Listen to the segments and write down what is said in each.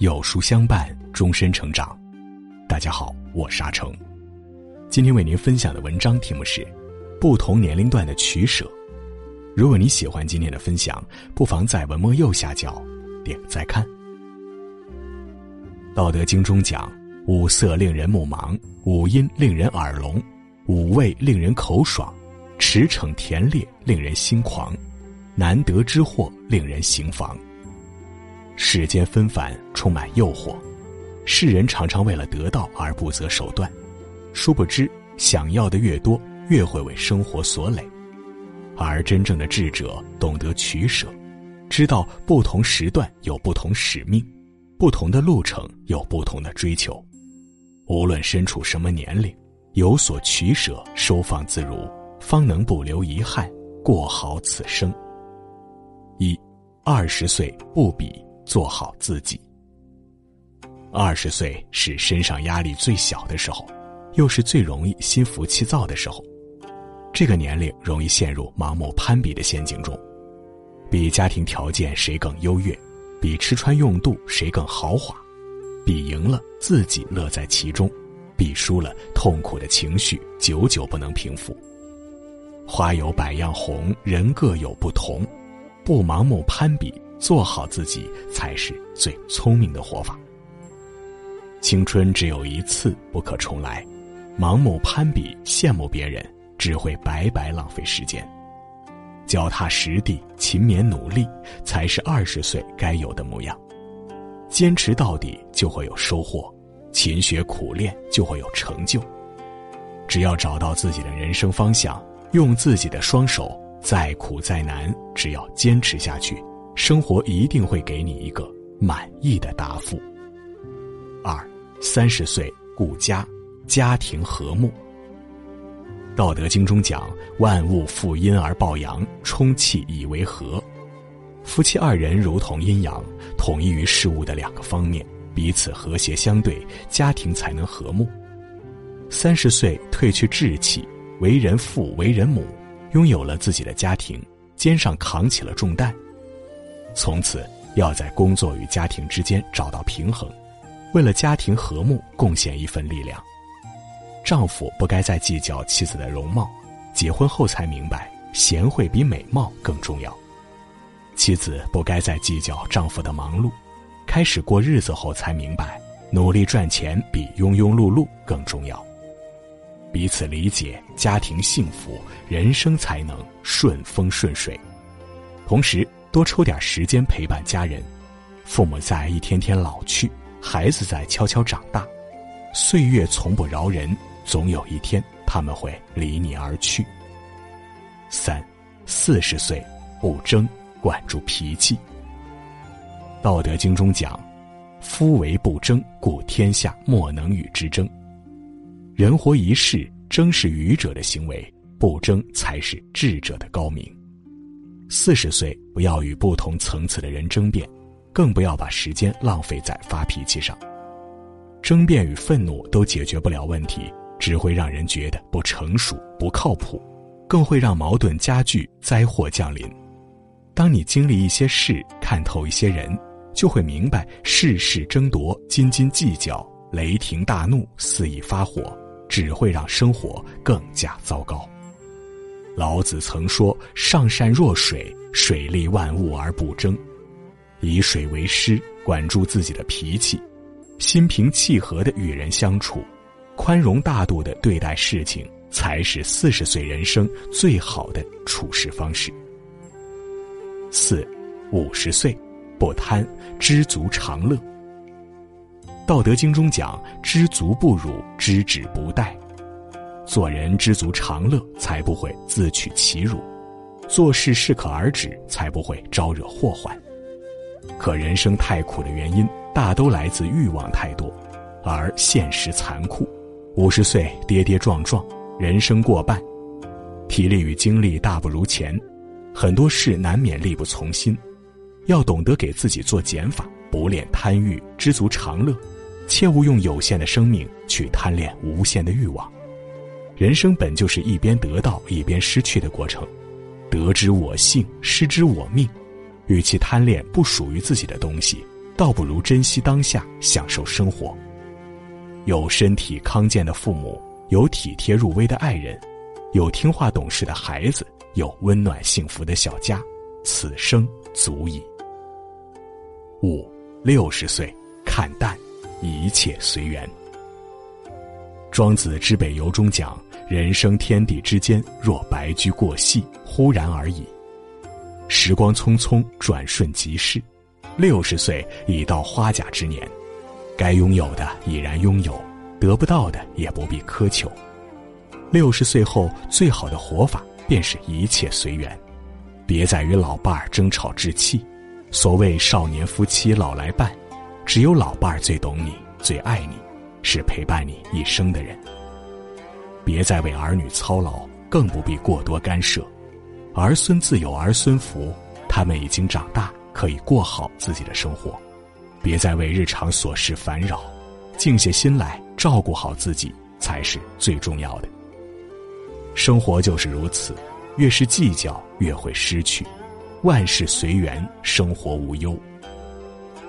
有书相伴，终身成长。大家好，我是阿成。今天为您分享的文章题目是《不同年龄段的取舍》。如果你喜欢今天的分享，不妨在文末右下角点个再看。《道德经》中讲：“五色令人目盲，五音令人耳聋，五味令人口爽，驰骋甜猎令人心狂，难得之货令人行妨。”世间纷繁，充满诱惑，世人常常为了得到而不择手段，殊不知想要的越多，越会为生活所累。而真正的智者懂得取舍，知道不同时段有不同使命，不同的路程有不同的追求。无论身处什么年龄，有所取舍，收放自如，方能不留遗憾，过好此生。一，二十岁不比。做好自己。二十岁是身上压力最小的时候，又是最容易心浮气躁的时候。这个年龄容易陷入盲目攀比的陷阱中，比家庭条件谁更优越，比吃穿用度谁更豪华，比赢了自己乐在其中，比输了痛苦的情绪久久不能平复。花有百样红，人各有不同，不盲目攀比。做好自己才是最聪明的活法。青春只有一次，不可重来。盲目攀比、羡慕别人，只会白白浪费时间。脚踏实地、勤勉努力，才是二十岁该有的模样。坚持到底，就会有收获；勤学苦练，就会有成就。只要找到自己的人生方向，用自己的双手，再苦再难，只要坚持下去。生活一定会给你一个满意的答复。二，三十岁顾家，家庭和睦。道德经中讲：“万物负阴而抱阳，充气以为和。”夫妻二人如同阴阳，统一于事物的两个方面，彼此和谐相对，家庭才能和睦。三十岁褪去稚气，为人父为人母，拥有了自己的家庭，肩上扛起了重担。从此要在工作与家庭之间找到平衡，为了家庭和睦贡献一份力量。丈夫不该再计较妻子的容貌，结婚后才明白贤惠比美貌更重要；妻子不该再计较丈夫的忙碌，开始过日子后才明白努力赚钱比庸庸碌碌更重要。彼此理解，家庭幸福，人生才能顺风顺水。同时。多抽点时间陪伴家人，父母在一天天老去，孩子在悄悄长大，岁月从不饶人，总有一天他们会离你而去。三，四十岁不争，管住脾气。道德经中讲：“夫为不争，故天下莫能与之争。”人活一世，争是愚者的行为，不争才是智者的高明。四十岁不要与不同层次的人争辩，更不要把时间浪费在发脾气上。争辩与愤怒都解决不了问题，只会让人觉得不成熟、不靠谱，更会让矛盾加剧、灾祸降临。当你经历一些事，看透一些人，就会明白事事争夺、斤斤计较、雷霆大怒、肆意发火，只会让生活更加糟糕。老子曾说：“上善若水，水利万物而不争，以水为师，管住自己的脾气，心平气和的与人相处，宽容大度的对待事情，才是四十岁人生最好的处事方式。”四，五十岁不贪，知足常乐。道德经中讲：“知足不辱，知止不殆。”做人知足常乐，才不会自取其辱；做事适可而止，才不会招惹祸患。可人生太苦的原因，大都来自欲望太多，而现实残酷。五十岁跌跌撞撞，人生过半，体力与精力大不如前，很多事难免力不从心。要懂得给自己做减法，不恋贪欲，知足常乐，切勿用有限的生命去贪恋无限的欲望。人生本就是一边得到一边失去的过程，得之我幸，失之我命。与其贪恋不属于自己的东西，倒不如珍惜当下，享受生活。有身体康健的父母，有体贴入微的爱人，有听话懂事的孩子，有温暖幸福的小家，此生足矣。五六十岁，看淡，一切随缘。庄子之北游中讲：“人生天地之间，若白驹过隙，忽然而已。时光匆匆，转瞬即逝。六十岁已到花甲之年，该拥有的已然拥有，得不到的也不必苛求。六十岁后最好的活法，便是一切随缘，别再与老伴儿争吵置气。所谓少年夫妻老来伴，只有老伴儿最懂你，最爱你。”是陪伴你一生的人。别再为儿女操劳，更不必过多干涉。儿孙自有儿孙福，他们已经长大，可以过好自己的生活。别再为日常琐事烦扰，静下心来照顾好自己才是最重要的。生活就是如此，越是计较，越会失去。万事随缘，生活无忧。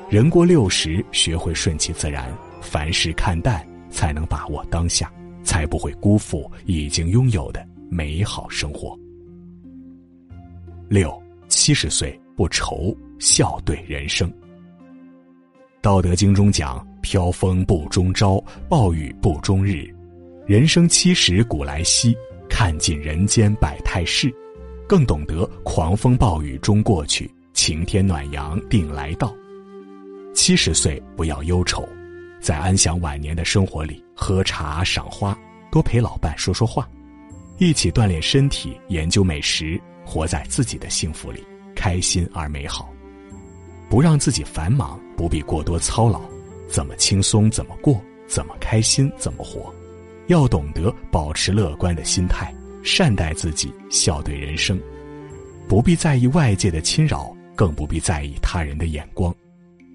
人过六十，学会顺其自然。凡事看淡，才能把握当下，才不会辜负已经拥有的美好生活。六七十岁不愁，笑对人生。道德经中讲：“飘风不终朝，暴雨不终日。人生七十古来稀，看尽人间百态事，更懂得狂风暴雨终过去，晴天暖阳定来到。七十岁不要忧愁。”在安享晚年的生活里，喝茶赏花，多陪老伴说说话，一起锻炼身体，研究美食，活在自己的幸福里，开心而美好。不让自己繁忙，不必过多操劳，怎么轻松怎么过，怎么开心怎么活。要懂得保持乐观的心态，善待自己，笑对人生。不必在意外界的侵扰，更不必在意他人的眼光。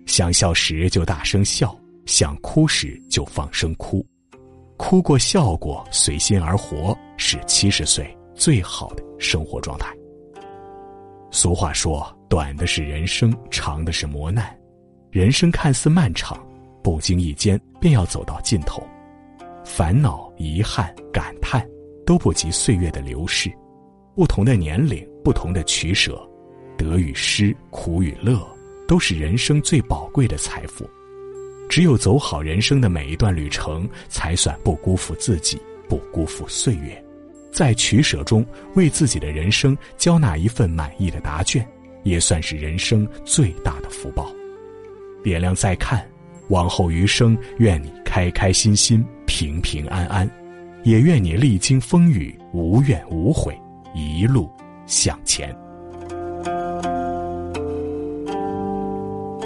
想笑时就大声笑。想哭时就放声哭，哭过笑过，随心而活，是七十岁最好的生活状态。俗话说：“短的是人生，长的是磨难。”人生看似漫长，不经意间便要走到尽头。烦恼、遗憾、感叹，都不及岁月的流逝。不同的年龄，不同的取舍，得与失，苦与乐，都是人生最宝贵的财富。只有走好人生的每一段旅程，才算不辜负自己，不辜负岁月，在取舍中为自己的人生交纳一份满意的答卷，也算是人生最大的福报。点亮再看，往后余生，愿你开开心心、平平安安，也愿你历经风雨无怨无悔，一路向前。